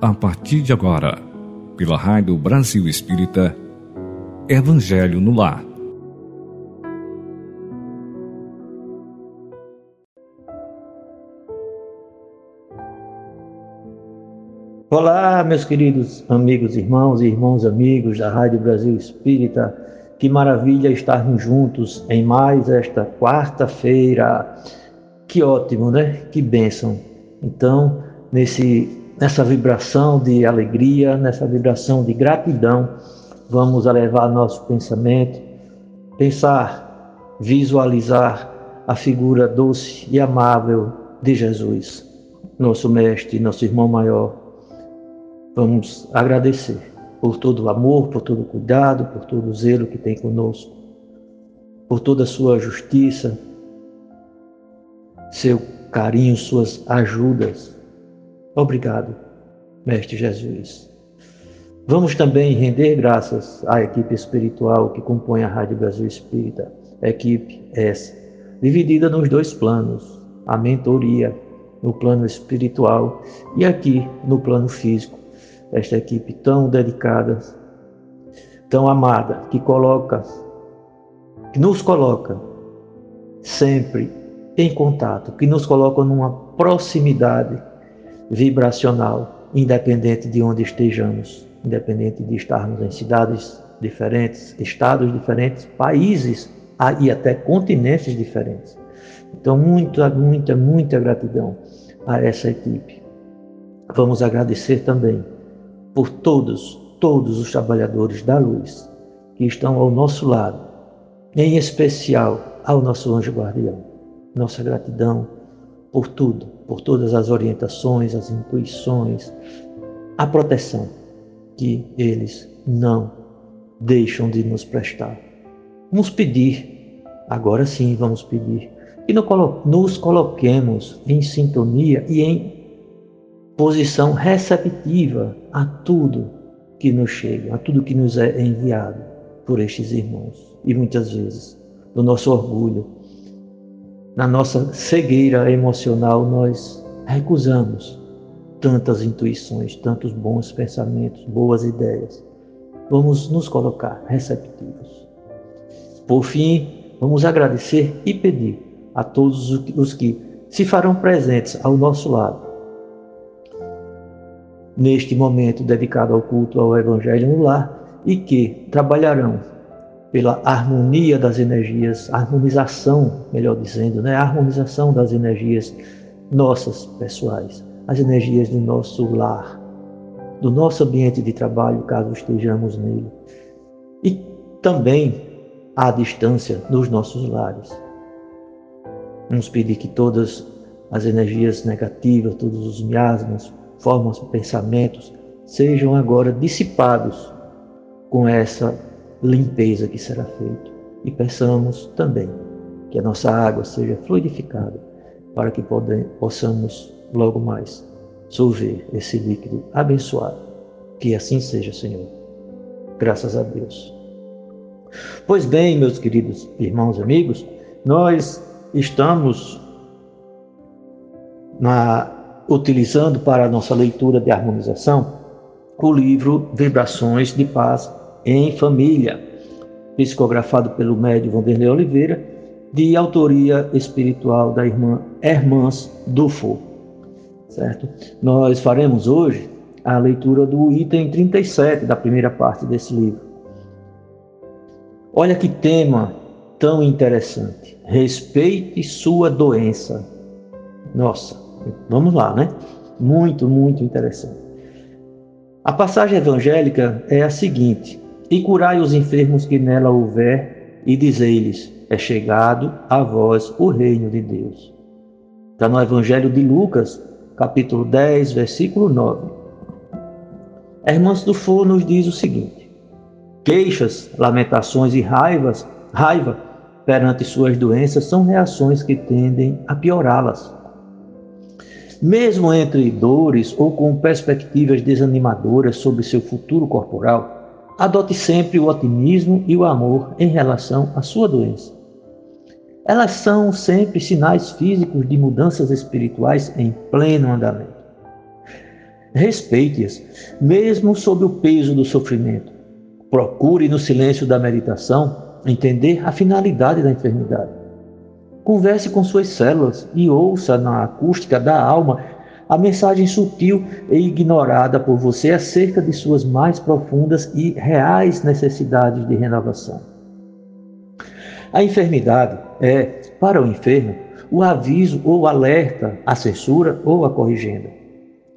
a partir de agora, pela Rádio Brasil Espírita, Evangelho no Lar. Olá, meus queridos amigos, irmãos e irmãos amigos da Rádio Brasil Espírita. Que maravilha estarmos juntos em mais esta quarta-feira. Que ótimo, né? Que bênção. Então, nesse nessa vibração de alegria, nessa vibração de gratidão, vamos elevar nosso pensamento, pensar, visualizar a figura doce e amável de Jesus, nosso mestre, nosso irmão maior. Vamos agradecer por todo o amor, por todo o cuidado, por todo o zelo que tem conosco, por toda a sua justiça, seu carinho, suas ajudas Obrigado, Mestre Jesus. Vamos também render graças à equipe espiritual que compõe a Rádio Brasil Espírita, equipe essa, dividida nos dois planos, a mentoria no plano espiritual e aqui no plano físico. Esta equipe tão dedicada, tão amada, que coloca, que nos coloca sempre em contato, que nos coloca numa proximidade vibracional, independente de onde estejamos, independente de estarmos em cidades diferentes, estados diferentes, países e até continentes diferentes. Então, muita, muita, muita gratidão a essa equipe. Vamos agradecer também por todos, todos os trabalhadores da luz que estão ao nosso lado, em especial ao nosso anjo guardião. Nossa gratidão por tudo, por todas as orientações, as intuições, a proteção que eles não deixam de nos prestar. Vamos pedir, agora sim vamos pedir, que nos coloquemos em sintonia e em posição receptiva a tudo que nos chega, a tudo que nos é enviado por estes irmãos. E muitas vezes, do nosso orgulho, na nossa cegueira emocional, nós recusamos tantas intuições, tantos bons pensamentos, boas ideias. Vamos nos colocar receptivos. Por fim, vamos agradecer e pedir a todos os que se farão presentes ao nosso lado neste momento dedicado ao culto ao Evangelho no lar e que trabalharão pela harmonia das energias, harmonização, melhor dizendo, né? a harmonização das energias nossas pessoais, as energias do nosso lar, do nosso ambiente de trabalho, caso estejamos nele, e também à distância nos nossos lares. Vamos pedir que todas as energias negativas, todos os miasmas, formas, pensamentos, sejam agora dissipados com essa limpeza que será feita. E peçamos também que a nossa água seja fluidificada para que possamos logo mais solver esse líquido abençoado. Que assim seja, Senhor. Graças a Deus. Pois bem, meus queridos irmãos e amigos, nós estamos na, utilizando para a nossa leitura de harmonização o livro Vibrações de Paz em Família, psicografado pelo médium Vanderlei Oliveira, de autoria espiritual da irmã Hermãs Dufo. Certo? Nós faremos hoje a leitura do item 37 da primeira parte desse livro. Olha que tema tão interessante. Respeite sua doença. Nossa, vamos lá, né? Muito, muito interessante. A passagem evangélica é a seguinte: e curai os enfermos que nela houver, e dizei-lhes: É chegado a vós o reino de Deus. Está no Evangelho de Lucas, capítulo 10, versículo 9. Irmãos do Fogo nos diz o seguinte: Queixas, lamentações e raivas, raiva perante suas doenças são reações que tendem a piorá-las. Mesmo entre dores ou com perspectivas desanimadoras sobre seu futuro corporal, adote sempre o otimismo e o amor em relação à sua doença. Elas são sempre sinais físicos de mudanças espirituais em pleno andamento. Respeite-as, mesmo sob o peso do sofrimento. Procure no silêncio da meditação entender a finalidade da enfermidade. Converse com suas células e ouça na acústica da alma a mensagem sutil e ignorada por você acerca de suas mais profundas e reais necessidades de renovação. A enfermidade é, para o enfermo, o aviso ou alerta, a censura ou a corrigenda.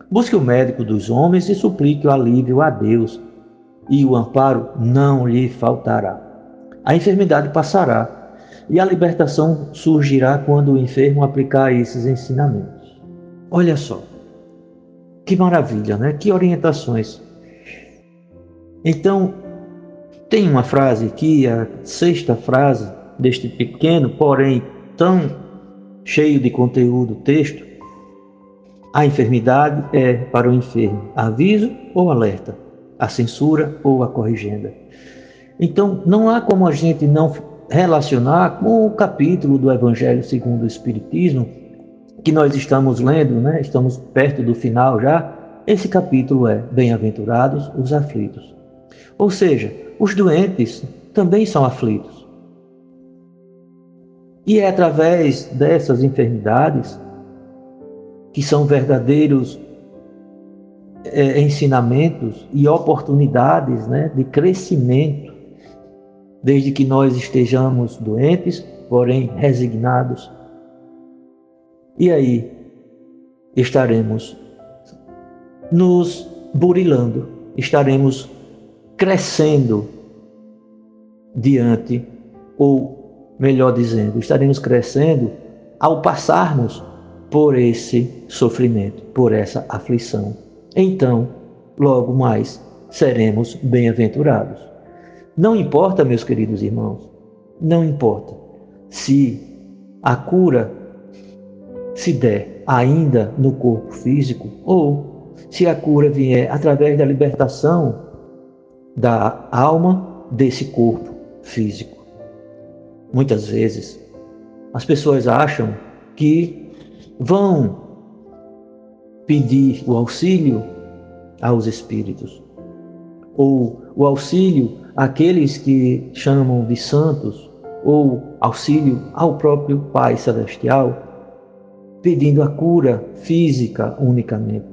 Busque o médico dos homens e suplique o alívio a Deus, e o amparo não lhe faltará. A enfermidade passará e a libertação surgirá quando o enfermo aplicar esses ensinamentos. Olha só, que maravilha, né? Que orientações. Então, tem uma frase aqui, a sexta frase deste pequeno, porém tão cheio de conteúdo texto. A enfermidade é para o enfermo aviso ou alerta, a censura ou a corrigenda. Então, não há como a gente não relacionar com o capítulo do Evangelho segundo o Espiritismo que nós estamos lendo, né? Estamos perto do final já. Esse capítulo é Bem-aventurados os aflitos. Ou seja, os doentes também são aflitos. E é através dessas enfermidades que são verdadeiros é, ensinamentos e oportunidades né, de crescimento, desde que nós estejamos doentes, porém resignados. E aí estaremos nos burilando, estaremos crescendo diante, ou melhor dizendo, estaremos crescendo ao passarmos por esse sofrimento, por essa aflição. Então, logo mais seremos bem-aventurados. Não importa, meus queridos irmãos, não importa se a cura se der ainda no corpo físico ou se a cura vier através da libertação da alma desse corpo físico. Muitas vezes as pessoas acham que vão pedir o auxílio aos espíritos ou o auxílio àqueles que chamam de santos ou auxílio ao próprio Pai celestial, pedindo a cura física unicamente.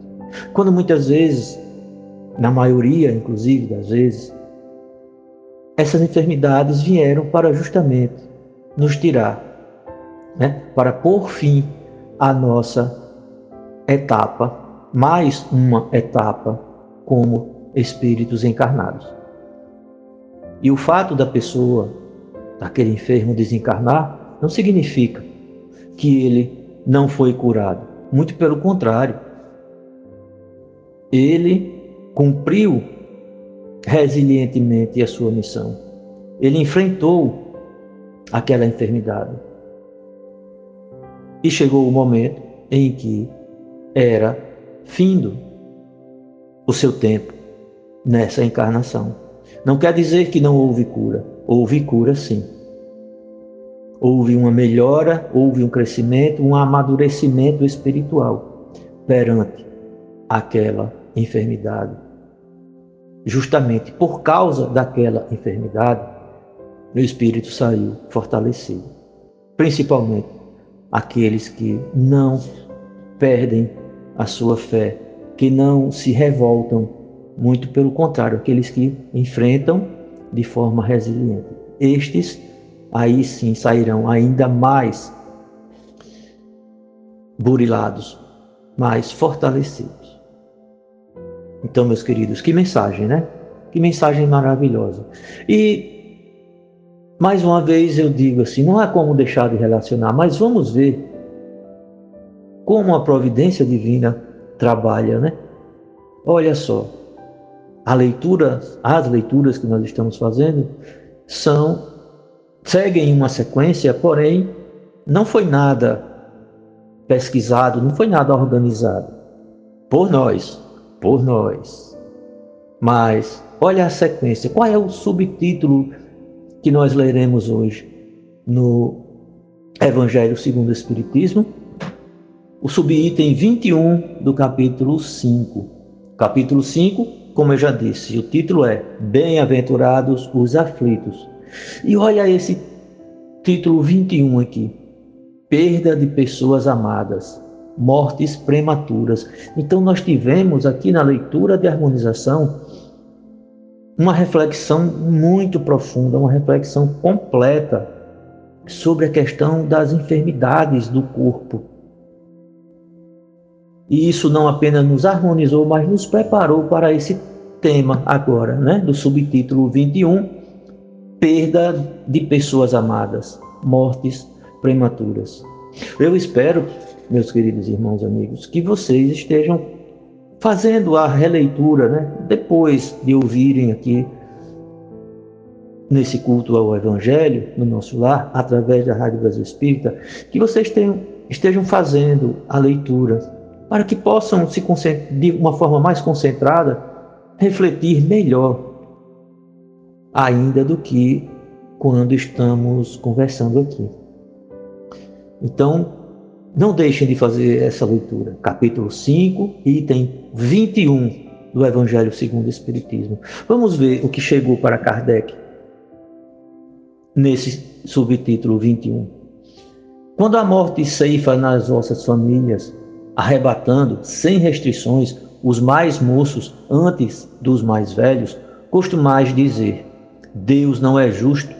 Quando muitas vezes, na maioria inclusive das vezes, essas enfermidades vieram para justamente nos tirar, né? para pôr fim à nossa etapa, mais uma etapa como espíritos encarnados. E o fato da pessoa, daquele enfermo desencarnar, não significa que ele não foi curado. Muito pelo contrário. Ele cumpriu resilientemente a sua missão. Ele enfrentou aquela enfermidade. E chegou o momento em que era findo o seu tempo nessa encarnação. Não quer dizer que não houve cura. Houve cura sim. Houve uma melhora, houve um crescimento, um amadurecimento espiritual perante aquela enfermidade justamente por causa daquela enfermidade, meu espírito saiu fortalecido. Principalmente aqueles que não perdem a sua fé, que não se revoltam, muito pelo contrário, aqueles que enfrentam de forma resiliente. Estes aí sim sairão ainda mais burilados, mais fortalecidos. Então, meus queridos, que mensagem, né? Que mensagem maravilhosa. E mais uma vez eu digo assim, não há como deixar de relacionar, mas vamos ver como a providência divina trabalha, né? Olha só, a leitura, as leituras que nós estamos fazendo são seguem uma sequência, porém não foi nada pesquisado, não foi nada organizado por nós, por nós. Mas olha a sequência. Qual é o subtítulo que nós leremos hoje no Evangelho segundo o Espiritismo? O subitem 21 do capítulo 5. Capítulo 5, como eu já disse, o título é Bem-aventurados os aflitos. E olha esse título 21 aqui: Perda de pessoas amadas, mortes prematuras. Então, nós tivemos aqui na leitura de harmonização uma reflexão muito profunda, uma reflexão completa sobre a questão das enfermidades do corpo. E isso não apenas nos harmonizou, mas nos preparou para esse tema agora, né, do subtítulo 21, perda de pessoas amadas, mortes prematuras. Eu espero, meus queridos irmãos e amigos, que vocês estejam fazendo a releitura, né, depois de ouvirem aqui nesse culto ao Evangelho, no nosso lar, através da Rádio Brasil Espírita, que vocês tenham, estejam fazendo a leitura, para que possam, se de uma forma mais concentrada, refletir melhor, ainda do que quando estamos conversando aqui. Então, não deixem de fazer essa leitura. Capítulo 5, item 21 do Evangelho segundo o Espiritismo. Vamos ver o que chegou para Kardec nesse subtítulo 21. Quando a morte ceifa nas vossas famílias, arrebatando, sem restrições, os mais moços antes dos mais velhos, costumais dizer: Deus não é justo,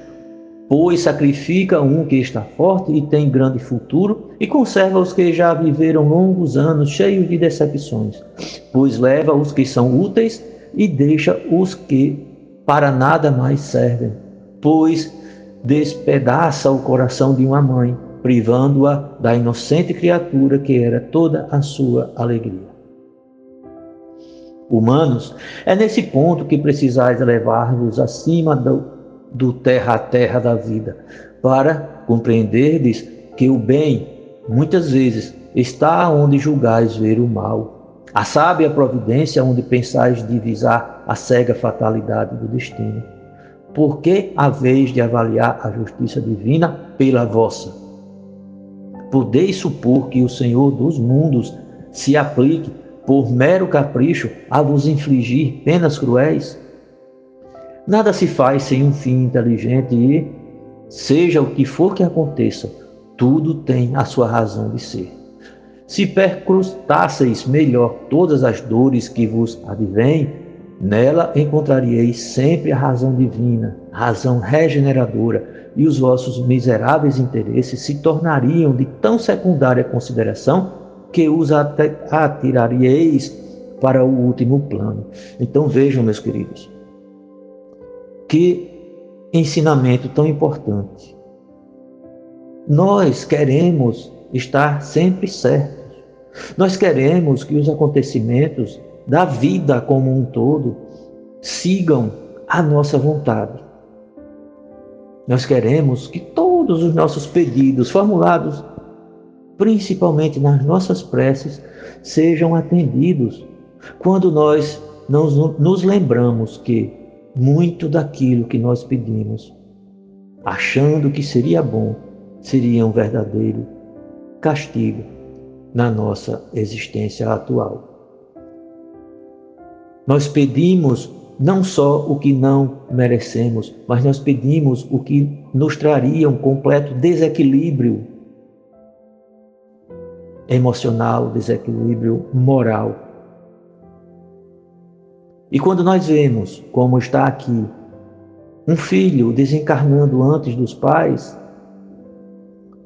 pois sacrifica um que está forte e tem grande futuro, e conserva os que já viveram longos anos cheios de decepções, pois leva os que são úteis e deixa os que para nada mais servem, pois despedaça o coração de uma mãe, privando-a da inocente criatura que era toda a sua alegria. Humanos, é nesse ponto que precisais levar-vos acima do, do terra a terra da vida, para compreenderdes que o bem, muitas vezes, está onde julgais ver o mal. A sábia providência onde pensais divisar a cega fatalidade do destino por que a vez de avaliar a justiça divina pela vossa? Podeis supor que o Senhor dos mundos se aplique, por mero capricho, a vos infligir penas cruéis? Nada se faz sem um fim inteligente e, seja o que for que aconteça, tudo tem a sua razão de ser. Se percrustasseis melhor todas as dores que vos advêm, Nela encontraríeis sempre a razão divina, razão regeneradora, e os vossos miseráveis interesses se tornariam de tão secundária consideração que os atiraríeis para o último plano. Então vejam, meus queridos, que ensinamento tão importante. Nós queremos estar sempre certos. Nós queremos que os acontecimentos da vida como um todo sigam a nossa vontade. Nós queremos que todos os nossos pedidos formulados, principalmente nas nossas preces, sejam atendidos quando nós nos lembramos que muito daquilo que nós pedimos, achando que seria bom, seria um verdadeiro castigo na nossa existência atual. Nós pedimos não só o que não merecemos, mas nós pedimos o que nos traria um completo desequilíbrio emocional, desequilíbrio moral. E quando nós vemos, como está aqui, um filho desencarnando antes dos pais,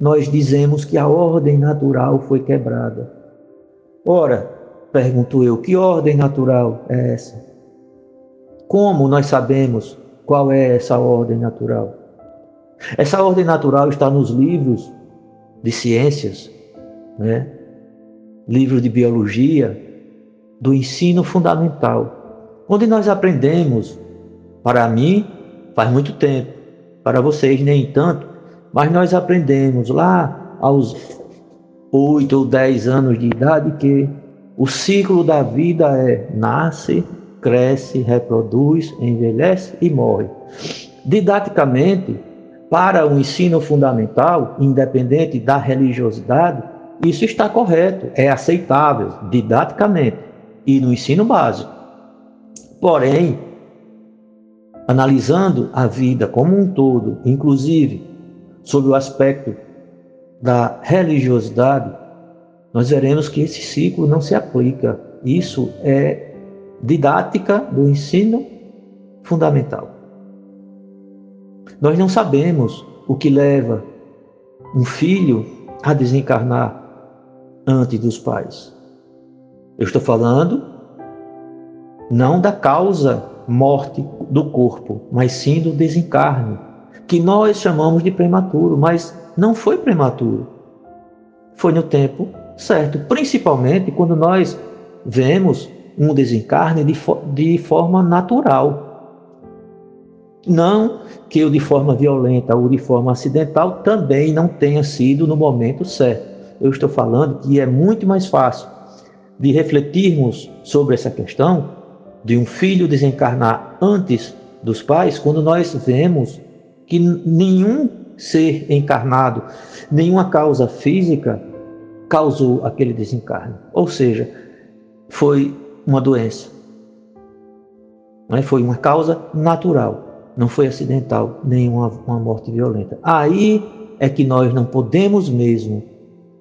nós dizemos que a ordem natural foi quebrada. Ora, Pergunto eu, que ordem natural é essa? Como nós sabemos qual é essa ordem natural? Essa ordem natural está nos livros de ciências, né? livros de biologia, do ensino fundamental, onde nós aprendemos, para mim, faz muito tempo, para vocês nem tanto, mas nós aprendemos lá aos oito ou dez anos de idade que o ciclo da vida é nasce, cresce, reproduz, envelhece e morre. Didaticamente, para o ensino fundamental, independente da religiosidade, isso está correto, é aceitável didaticamente. e no ensino básico. Porém, analisando a vida como um todo, inclusive sob o aspecto da religiosidade, nós veremos que esse ciclo não se aplica. Isso é didática do ensino fundamental. Nós não sabemos o que leva um filho a desencarnar antes dos pais. Eu estou falando não da causa morte do corpo, mas sim do desencarne, que nós chamamos de prematuro, mas não foi prematuro. Foi no tempo certo, principalmente quando nós vemos um desencarne de, de forma natural. Não que o de forma violenta ou de forma acidental também não tenha sido no momento certo. Eu estou falando que é muito mais fácil de refletirmos sobre essa questão de um filho desencarnar antes dos pais quando nós vemos que nenhum ser encarnado, nenhuma causa física causou aquele desencarne. Ou seja, foi uma doença. Não é? Foi uma causa natural, não foi acidental, nem uma, uma morte violenta. Aí é que nós não podemos mesmo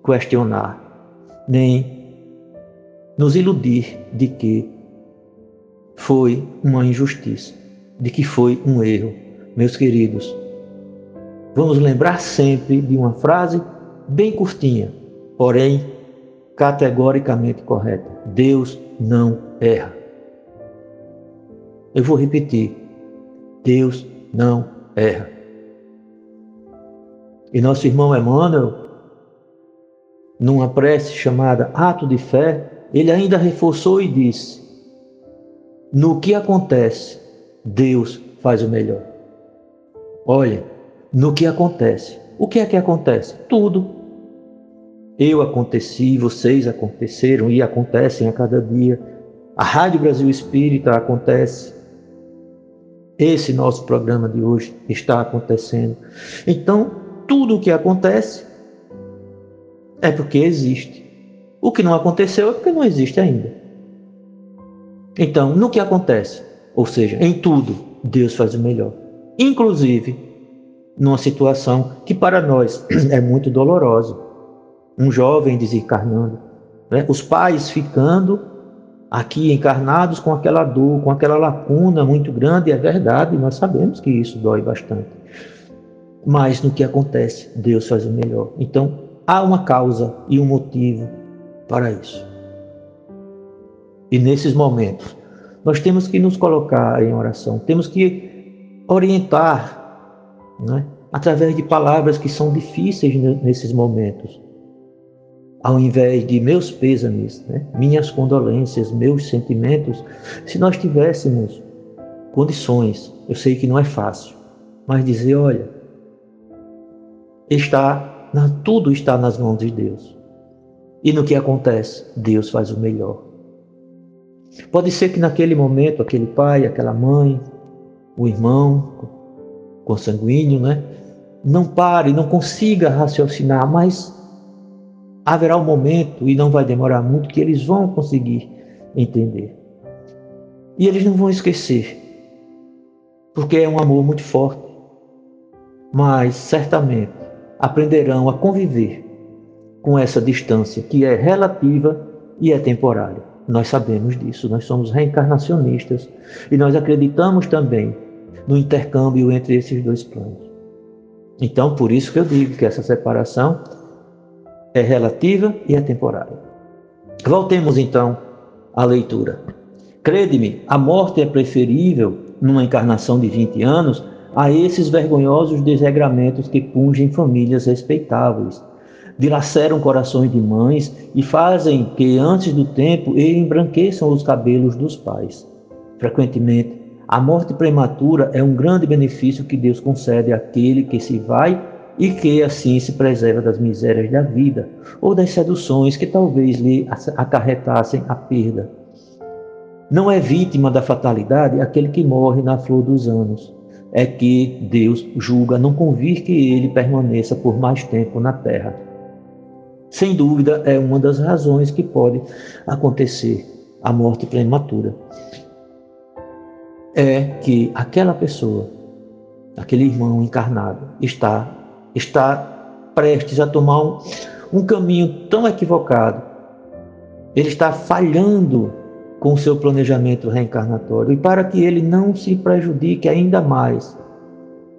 questionar, nem nos iludir de que foi uma injustiça, de que foi um erro. Meus queridos, vamos lembrar sempre de uma frase bem curtinha, porém categoricamente correta: Deus não erra. Eu vou repetir: Deus não erra. E nosso irmão Emmanuel, numa prece chamada Ato de Fé, ele ainda reforçou e disse: No que acontece, Deus faz o melhor. Olha, no que acontece. O que é que acontece? Tudo eu aconteci, vocês aconteceram e acontecem a cada dia. A Rádio Brasil Espírita acontece. Esse nosso programa de hoje está acontecendo. Então, tudo o que acontece é porque existe. O que não aconteceu é porque não existe ainda. Então, no que acontece, ou seja, em tudo, Deus faz o melhor. Inclusive, numa situação que para nós é muito dolorosa um jovem desencarnando, né? os pais ficando aqui encarnados com aquela dor, com aquela lacuna muito grande, é verdade, nós sabemos que isso dói bastante. Mas no que acontece, Deus faz o melhor. Então, há uma causa e um motivo para isso. E nesses momentos, nós temos que nos colocar em oração, temos que orientar, né? através de palavras que são difíceis nesses momentos ao invés de meus pêsames, né, minhas condolências, meus sentimentos, se nós tivéssemos condições, eu sei que não é fácil, mas dizer, olha, está, tudo está nas mãos de Deus. E no que acontece, Deus faz o melhor. Pode ser que naquele momento, aquele pai, aquela mãe, o irmão consanguíneo, né, não pare, não consiga raciocinar, mas haverá um momento, e não vai demorar muito, que eles vão conseguir entender. E eles não vão esquecer, porque é um amor muito forte. Mas certamente aprenderão a conviver com essa distância que é relativa e é temporária. Nós sabemos disso, nós somos reencarnacionistas e nós acreditamos também no intercâmbio entre esses dois planos. Então, por isso que eu digo que essa separação é relativa e é temporária. Voltemos então à leitura. Crede-me, a morte é preferível, numa encarnação de 20 anos, a esses vergonhosos desregramentos que pungem famílias respeitáveis, dilaceram corações de mães e fazem que, antes do tempo, embranqueçam os cabelos dos pais. Frequentemente, a morte prematura é um grande benefício que Deus concede àquele que se vai e que assim se preserva das misérias da vida ou das seduções que talvez lhe acarretassem a perda. Não é vítima da fatalidade aquele que morre na flor dos anos. É que Deus julga não convir que ele permaneça por mais tempo na terra. Sem dúvida, é uma das razões que pode acontecer a morte prematura, é que aquela pessoa, aquele irmão encarnado, está, está prestes a tomar um, um caminho tão equivocado, ele está falhando com o seu planejamento reencarnatório. E para que ele não se prejudique ainda mais,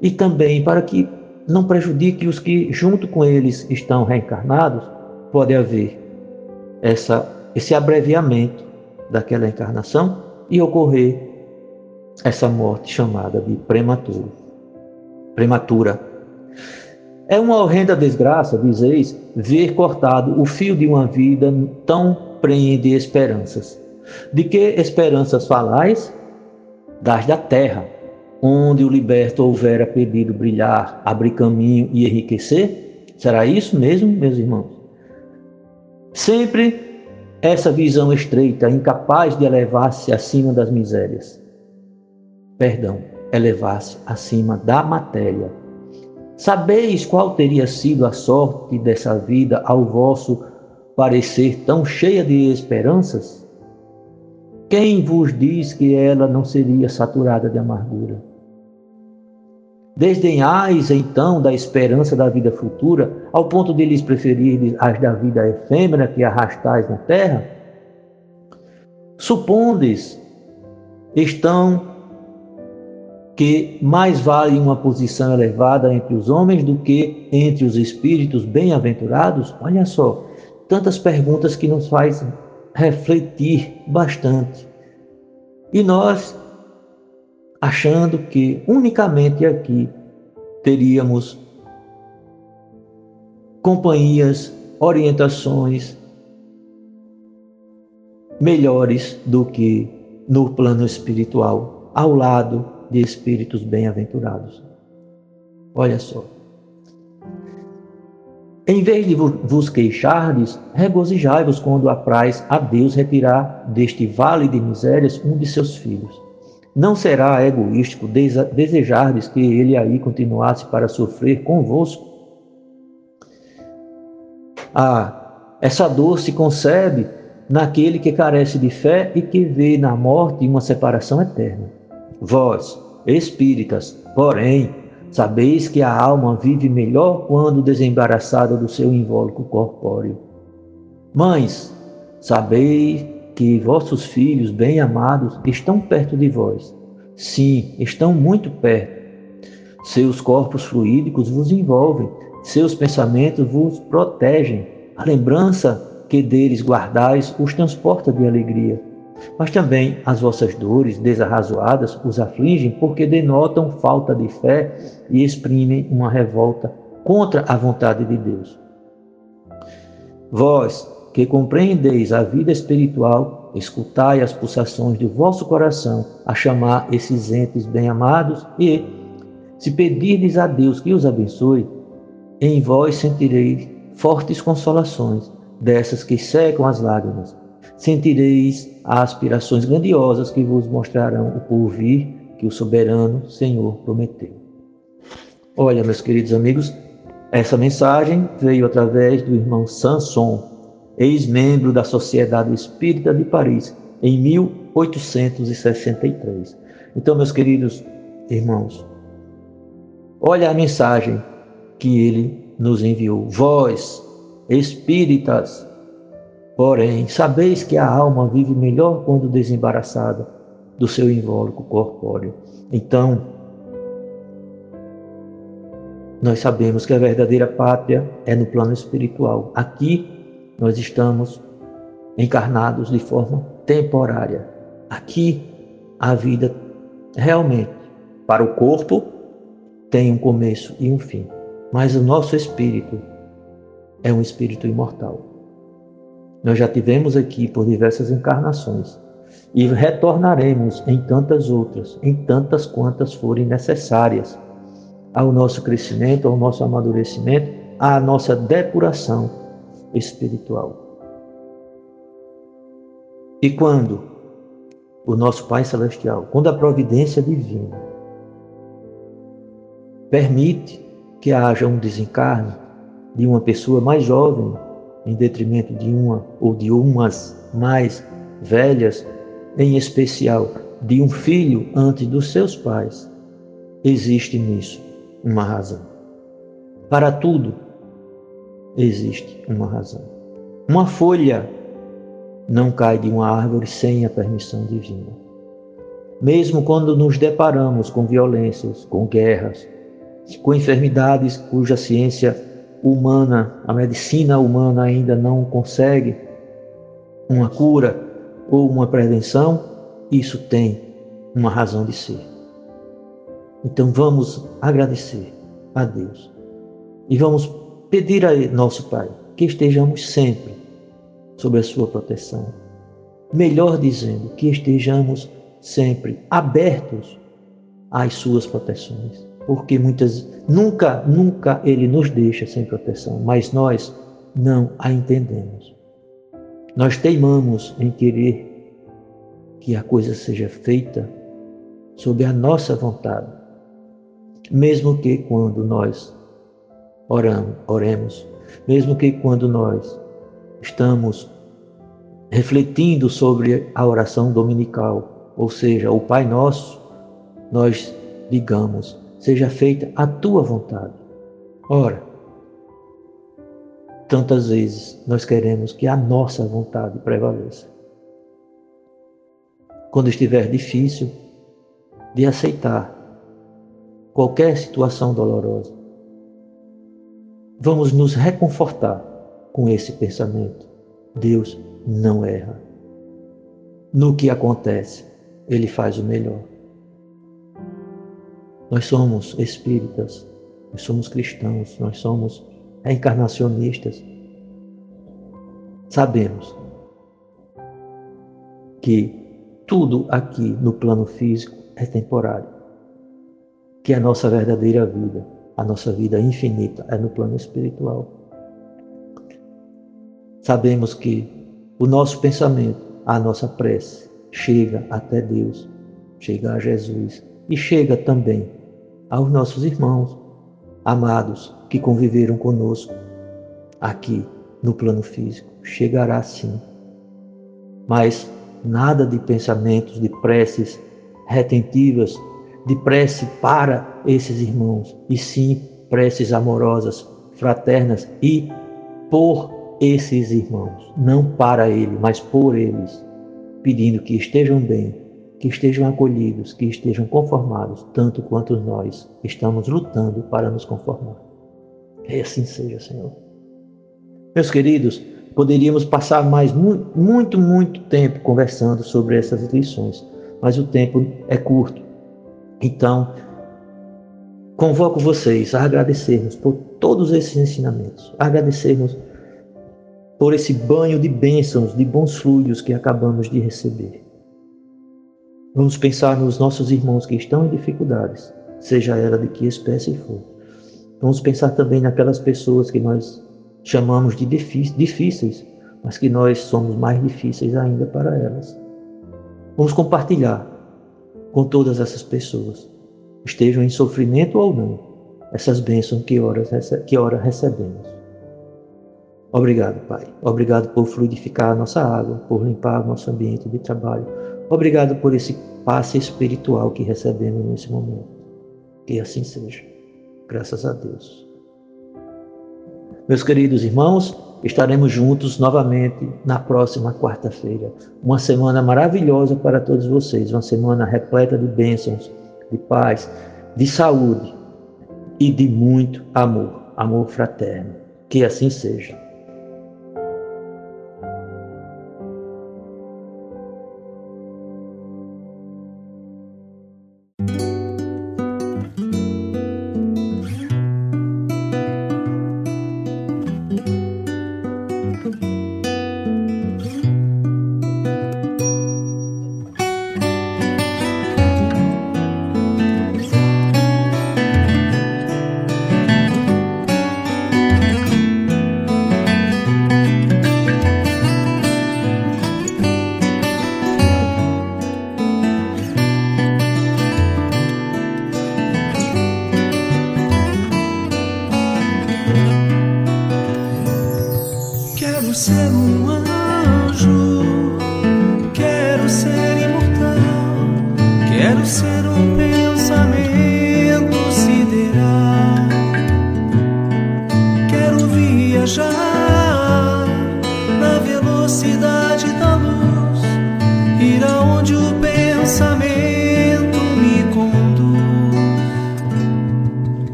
e também para que não prejudique os que junto com eles estão reencarnados, pode haver essa, esse abreviamento daquela encarnação e ocorrer essa morte chamada de prematuro. Prematura. É uma horrenda desgraça, dizeis, ver cortado o fio de uma vida tão prenhe de esperanças. De que esperanças falais? Das da terra, onde o liberto houvera pedido brilhar, abrir caminho e enriquecer? Será isso mesmo, meus irmãos? Sempre essa visão estreita, incapaz de elevar-se acima das misérias. Perdão, elevar-se acima da matéria. Sabeis qual teria sido a sorte dessa vida ao vosso parecer tão cheia de esperanças? Quem vos diz que ela não seria saturada de amargura? Desdenhais então da esperança da vida futura, ao ponto de lhes preferir as da vida efêmera que arrastais na terra? Supondes estão que mais vale uma posição elevada entre os homens do que entre os espíritos bem-aventurados? Olha só, tantas perguntas que nos faz refletir bastante. E nós achando que unicamente aqui teríamos companhias, orientações melhores do que no plano espiritual, ao lado de espíritos bem-aventurados. Olha só. Em vez de vos queixardes, regozijai-vos quando apraz a Deus retirar deste vale de misérias um de seus filhos. Não será egoístico desejardes que ele aí continuasse para sofrer convosco? Ah, essa dor se concebe naquele que carece de fé e que vê na morte uma separação eterna. Vós, espíritas, porém, Sabeis que a alma vive melhor quando desembaraçada do seu invólucro corpóreo. Mães, sabeis que vossos filhos bem-amados estão perto de vós. Sim, estão muito perto. Seus corpos fluídicos vos envolvem, seus pensamentos vos protegem. A lembrança que deles guardais os transporta de alegria mas também as vossas dores desarrazoadas os afligem porque denotam falta de fé e exprimem uma revolta contra a vontade de Deus. Vós, que compreendeis a vida espiritual, escutai as pulsações do vosso coração a chamar esses entes bem-amados e, se pedirdes a Deus que os abençoe, em vós sentireis fortes consolações, dessas que secam as lágrimas sentireis aspirações grandiosas que vos mostrarão o porvir que o soberano Senhor prometeu. Olha, meus queridos amigos, essa mensagem veio através do irmão Sanson, ex-membro da Sociedade Espírita de Paris, em 1863. Então, meus queridos irmãos, olha a mensagem que ele nos enviou. Vós, espíritas, Porém, sabeis que a alma vive melhor quando desembaraçada do seu invólucro corpóreo. Então, nós sabemos que a verdadeira pátria é no plano espiritual. Aqui nós estamos encarnados de forma temporária. Aqui a vida realmente para o corpo tem um começo e um fim, mas o nosso espírito é um espírito imortal. Nós já tivemos aqui por diversas encarnações e retornaremos em tantas outras, em tantas quantas forem necessárias ao nosso crescimento, ao nosso amadurecimento, à nossa depuração espiritual. E quando o nosso Pai Celestial, quando a providência divina permite que haja um desencarne de uma pessoa mais jovem em detrimento de uma ou de umas mais velhas, em especial de um filho antes dos seus pais, existe nisso uma razão. Para tudo existe uma razão. Uma folha não cai de uma árvore sem a permissão divina. Mesmo quando nos deparamos com violências, com guerras, com enfermidades cuja ciência humana, a medicina humana ainda não consegue uma cura ou uma prevenção, isso tem uma razão de ser. Então vamos agradecer a Deus e vamos pedir a nosso Pai que estejamos sempre sob a sua proteção. Melhor dizendo, que estejamos sempre abertos às suas proteções, porque muitas nunca, nunca ele nos deixa sem proteção, mas nós não a entendemos. Nós teimamos em querer que a coisa seja feita sob a nossa vontade, mesmo que quando nós oramos, oremos, mesmo que quando nós estamos refletindo sobre a oração dominical, ou seja, o Pai Nosso, nós digamos: seja feita a tua vontade. Ora, tantas vezes nós queremos que a nossa vontade prevaleça. Quando estiver difícil de aceitar qualquer situação dolorosa, vamos nos reconfortar com esse pensamento. Deus não erra. No que acontece, ele faz o melhor. Nós somos espíritas, nós somos cristãos, nós somos reencarnacionistas. Sabemos que tudo aqui no plano físico é temporário. Que a nossa verdadeira vida, a nossa vida infinita é no plano espiritual. Sabemos que o nosso pensamento, a nossa prece, chega até Deus, chega a Jesus e chega também aos nossos irmãos amados que conviveram conosco aqui no plano físico. Chegará sim. Mas nada de pensamentos, de preces retentivas, de prece para esses irmãos, e sim preces amorosas, fraternas e por esses irmãos, não para ele, mas por eles, pedindo que estejam bem, que estejam acolhidos, que estejam conformados, tanto quanto nós estamos lutando para nos conformar. Que assim seja, Senhor. Meus queridos, poderíamos passar mais muito, muito tempo conversando sobre essas lições, mas o tempo é curto. Então, convoco vocês a agradecermos por todos esses ensinamentos, agradecermos por esse banho de bênçãos, de bons fluidos que acabamos de receber. Vamos pensar nos nossos irmãos que estão em dificuldades, seja ela de que espécie for. Vamos pensar também naquelas pessoas que nós chamamos de difíceis, mas que nós somos mais difíceis ainda para elas. Vamos compartilhar com todas essas pessoas, estejam em sofrimento ou não, essas bênçãos que ora, que ora recebemos. Obrigado, Pai. Obrigado por fluidificar a nossa água, por limpar o nosso ambiente de trabalho. Obrigado por esse passe espiritual que recebemos nesse momento. Que assim seja. Graças a Deus. Meus queridos irmãos, estaremos juntos novamente na próxima quarta-feira. Uma semana maravilhosa para todos vocês, uma semana repleta de bênçãos, de paz, de saúde e de muito amor, amor fraterno. Que assim seja.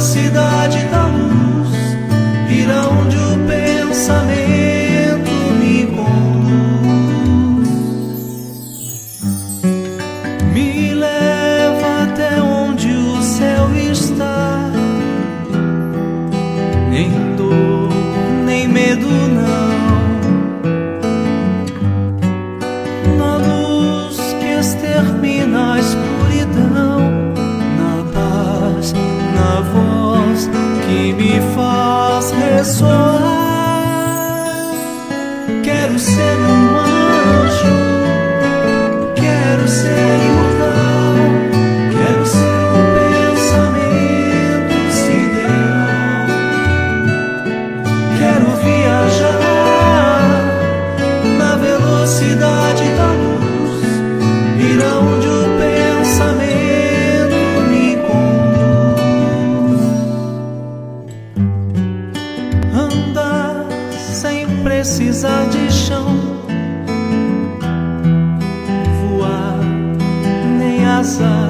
cidade da mesa de chão voar nem azar.